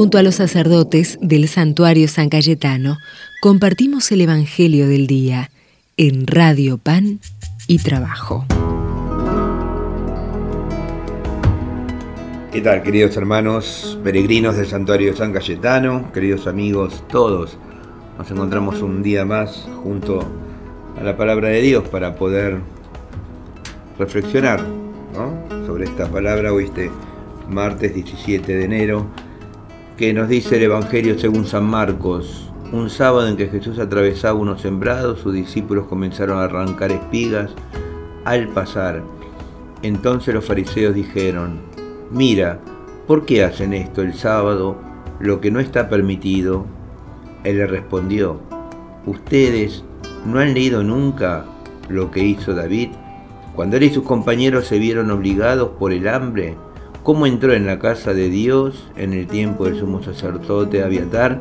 Junto a los sacerdotes del santuario San Cayetano, compartimos el Evangelio del Día en Radio Pan y Trabajo. ¿Qué tal, queridos hermanos, peregrinos del santuario San Cayetano, queridos amigos, todos? Nos encontramos un día más junto a la palabra de Dios para poder reflexionar sobre esta palabra hoy este martes 17 de enero que nos dice el Evangelio según San Marcos. Un sábado en que Jesús atravesaba unos sembrados, sus discípulos comenzaron a arrancar espigas al pasar. Entonces los fariseos dijeron, mira, ¿por qué hacen esto el sábado, lo que no está permitido? Él le respondió, ustedes no han leído nunca lo que hizo David cuando él y sus compañeros se vieron obligados por el hambre cómo entró en la casa de Dios en el tiempo del sumo sacerdote Abiatar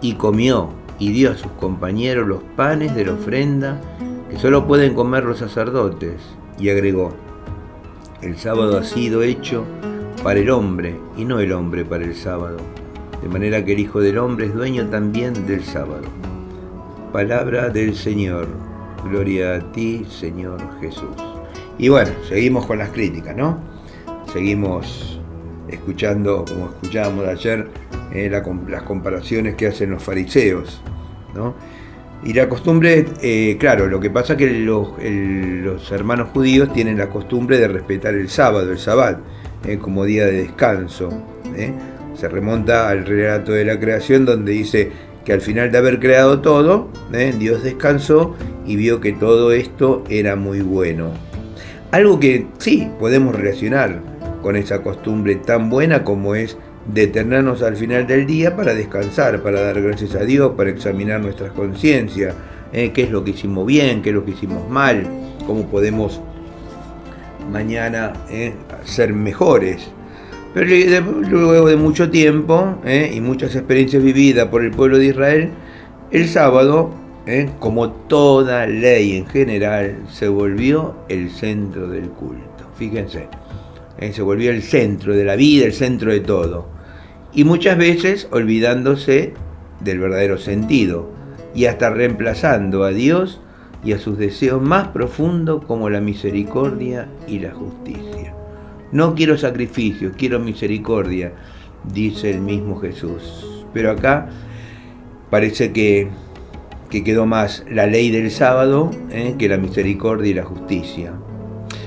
y comió y dio a sus compañeros los panes de la ofrenda que solo pueden comer los sacerdotes. Y agregó, el sábado ha sido hecho para el hombre y no el hombre para el sábado, de manera que el Hijo del Hombre es dueño también del sábado. Palabra del Señor. Gloria a ti, Señor Jesús. Y bueno, seguimos con las críticas, ¿no? Seguimos escuchando, como escuchábamos ayer, eh, las comparaciones que hacen los fariseos. Y la costumbre, eh, claro, lo que pasa es que los, hermanos judíos tienen la costumbre de respetar el sábado, el sabbat, eh, como día de descanso. Se remonta al relato de la creación donde dice que al final de haber creado todo, Dios descansó y vio que todo esto era muy bueno. Algo que sí podemos relacionar con esa costumbre tan buena como es detenernos al final del día para descansar, para dar gracias a Dios, para examinar nuestras conciencias, eh, qué es lo que hicimos bien, qué es lo que hicimos mal, cómo podemos mañana eh, ser mejores. Pero luego de mucho tiempo eh, y muchas experiencias vividas por el pueblo de Israel, el sábado, como toda ley en general, se volvió el centro del culto. Fíjense. Eh, se volvió el centro de la vida, el centro de todo. Y muchas veces olvidándose del verdadero sentido y hasta reemplazando a Dios y a sus deseos más profundos como la misericordia y la justicia. No quiero sacrificios, quiero misericordia, dice el mismo Jesús. Pero acá parece que, quedó más la ley del sábado eh, que la misericordia y la justicia.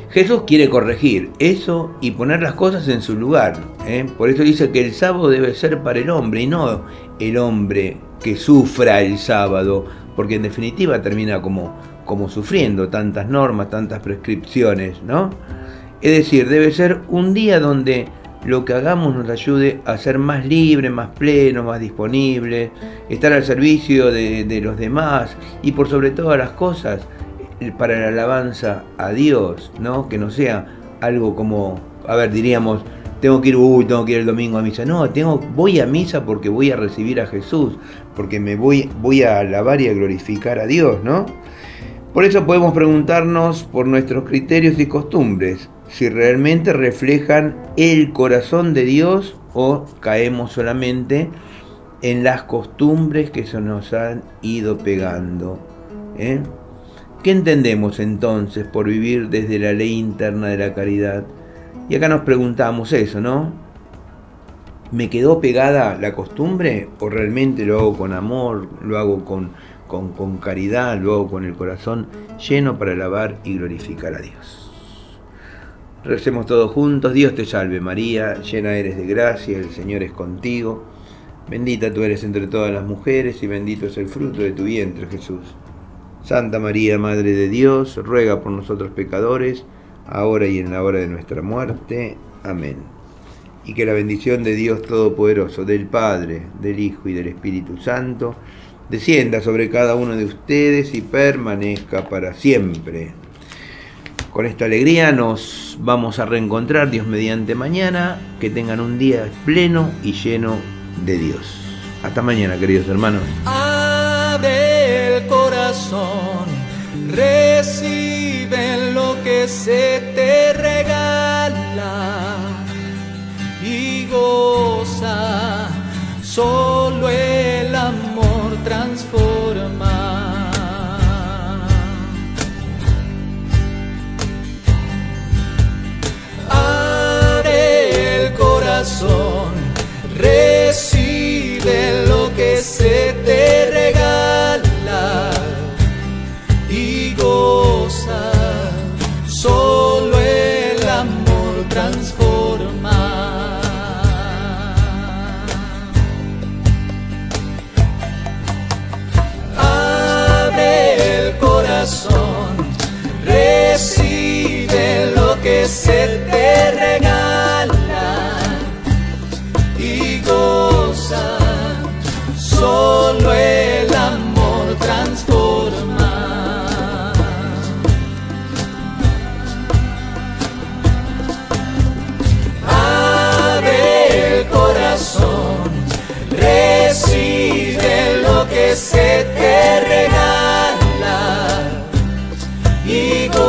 Jesús quiere corregir eso y poner las cosas en su lugar. ¿eh? Por eso dice que el sábado debe ser para el hombre y no el hombre que sufra el sábado, porque en definitiva termina como, como sufriendo tantas normas, tantas prescripciones, ¿no? Es decir, debe ser un día donde lo que hagamos nos ayude a ser más libre, más pleno, más disponible, estar al servicio de, de los demás y por sobre todas las cosas, para la alabanza a Dios, ¿no? Que no sea algo como, a ver, diríamos, tengo que ir, uy, tengo que ir el domingo a misa. No, tengo, voy a misa porque voy a recibir a Jesús, porque me voy, voy a alabar y a glorificar a Dios, ¿no? Por eso podemos preguntarnos por nuestros criterios y costumbres, si realmente reflejan el corazón de Dios o caemos solamente en las costumbres que se nos han ido pegando. ¿eh? ¿Qué entendemos entonces por vivir desde la ley interna de la caridad? Y acá nos preguntamos eso, ¿no? ¿Me quedó pegada la costumbre o realmente lo hago con amor, lo hago con, con, caridad, lo hago con el corazón lleno para alabar y glorificar a Dios? Recemos todos juntos, Dios te salve María, llena eres de gracia, el Señor es contigo, bendita tú eres entre todas las mujeres y bendito es el fruto de tu vientre Jesús. Santa María, Madre de Dios, ruega por nosotros pecadores, ahora y en la hora de nuestra muerte. Amén. Y que la bendición de Dios Todopoderoso, del Padre, del Hijo y del Espíritu Santo, descienda sobre cada uno de ustedes y permanezca para siempre. Con esta alegría nos vamos a reencontrar, Dios mediante mañana. Que tengan un día pleno y lleno de Dios. Hasta mañana, queridos hermanos corazón, recibe lo que se te regala y goza solo el amor transforma. El corazón, transformar. Abre el corazón, recibe lo que se te Eagle.